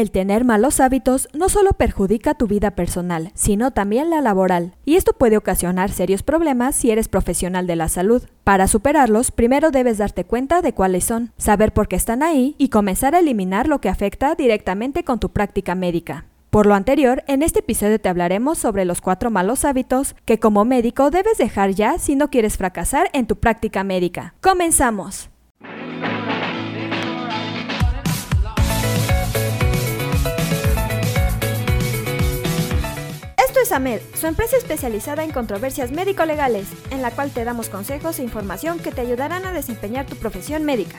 el tener malos hábitos no solo perjudica tu vida personal, sino también la laboral, y esto puede ocasionar serios problemas si eres profesional de la salud. Para superarlos, primero debes darte cuenta de cuáles son, saber por qué están ahí y comenzar a eliminar lo que afecta directamente con tu práctica médica. Por lo anterior, en este episodio te hablaremos sobre los cuatro malos hábitos que como médico debes dejar ya si no quieres fracasar en tu práctica médica. ¡Comenzamos! Esto es AMED, su empresa especializada en controversias médico-legales, en la cual te damos consejos e información que te ayudarán a desempeñar tu profesión médica.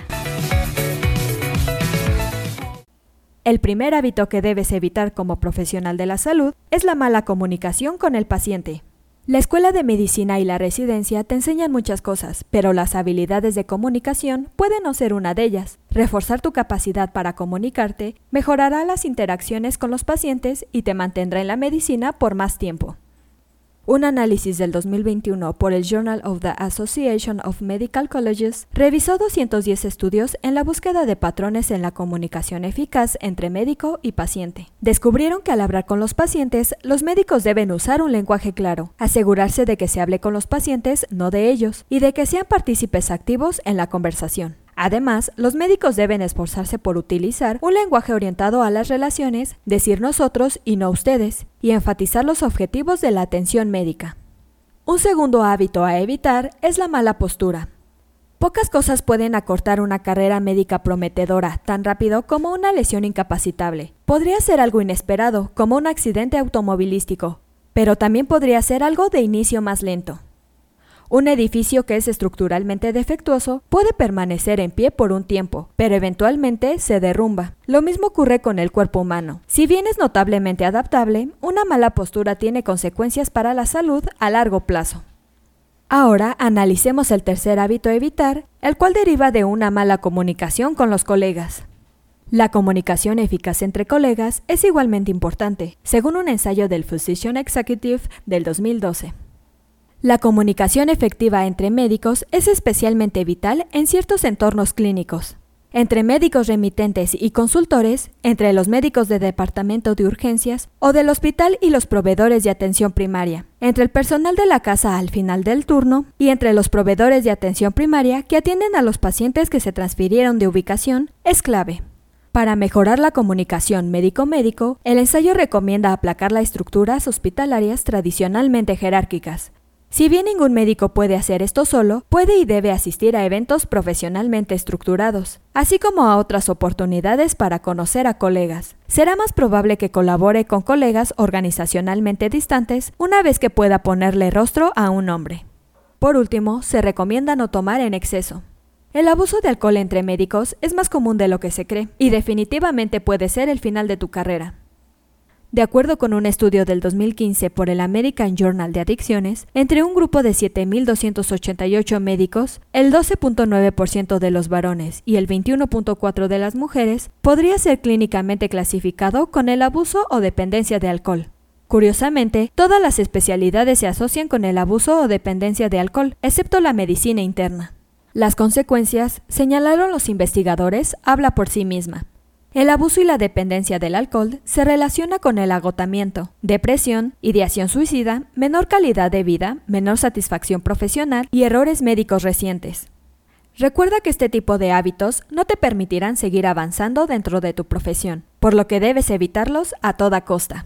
El primer hábito que debes evitar como profesional de la salud es la mala comunicación con el paciente. La escuela de medicina y la residencia te enseñan muchas cosas, pero las habilidades de comunicación pueden no ser una de ellas. Reforzar tu capacidad para comunicarte mejorará las interacciones con los pacientes y te mantendrá en la medicina por más tiempo. Un análisis del 2021 por el Journal of the Association of Medical Colleges revisó 210 estudios en la búsqueda de patrones en la comunicación eficaz entre médico y paciente. Descubrieron que al hablar con los pacientes, los médicos deben usar un lenguaje claro, asegurarse de que se hable con los pacientes, no de ellos, y de que sean partícipes activos en la conversación. Además, los médicos deben esforzarse por utilizar un lenguaje orientado a las relaciones, decir nosotros y no ustedes, y enfatizar los objetivos de la atención médica. Un segundo hábito a evitar es la mala postura. Pocas cosas pueden acortar una carrera médica prometedora tan rápido como una lesión incapacitable. Podría ser algo inesperado, como un accidente automovilístico, pero también podría ser algo de inicio más lento. Un edificio que es estructuralmente defectuoso puede permanecer en pie por un tiempo, pero eventualmente se derrumba. Lo mismo ocurre con el cuerpo humano. Si bien es notablemente adaptable, una mala postura tiene consecuencias para la salud a largo plazo. Ahora analicemos el tercer hábito a evitar, el cual deriva de una mala comunicación con los colegas. La comunicación eficaz entre colegas es igualmente importante, según un ensayo del Physician Executive del 2012. La comunicación efectiva entre médicos es especialmente vital en ciertos entornos clínicos. Entre médicos remitentes y consultores, entre los médicos de departamento de urgencias o del hospital y los proveedores de atención primaria, entre el personal de la casa al final del turno y entre los proveedores de atención primaria que atienden a los pacientes que se transfirieron de ubicación, es clave. Para mejorar la comunicación médico-médico, el ensayo recomienda aplacar las estructuras hospitalarias tradicionalmente jerárquicas, si bien ningún médico puede hacer esto solo, puede y debe asistir a eventos profesionalmente estructurados, así como a otras oportunidades para conocer a colegas. Será más probable que colabore con colegas organizacionalmente distantes una vez que pueda ponerle rostro a un hombre. Por último, se recomienda no tomar en exceso. El abuso de alcohol entre médicos es más común de lo que se cree, y definitivamente puede ser el final de tu carrera. De acuerdo con un estudio del 2015 por el American Journal de Adicciones, entre un grupo de 7.288 médicos, el 12.9% de los varones y el 21.4% de las mujeres podría ser clínicamente clasificado con el abuso o dependencia de alcohol. Curiosamente, todas las especialidades se asocian con el abuso o dependencia de alcohol, excepto la medicina interna. Las consecuencias, señalaron los investigadores, habla por sí misma. El abuso y la dependencia del alcohol se relaciona con el agotamiento, depresión, ideación suicida, menor calidad de vida, menor satisfacción profesional y errores médicos recientes. Recuerda que este tipo de hábitos no te permitirán seguir avanzando dentro de tu profesión, por lo que debes evitarlos a toda costa.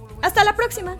Hasta la próxima.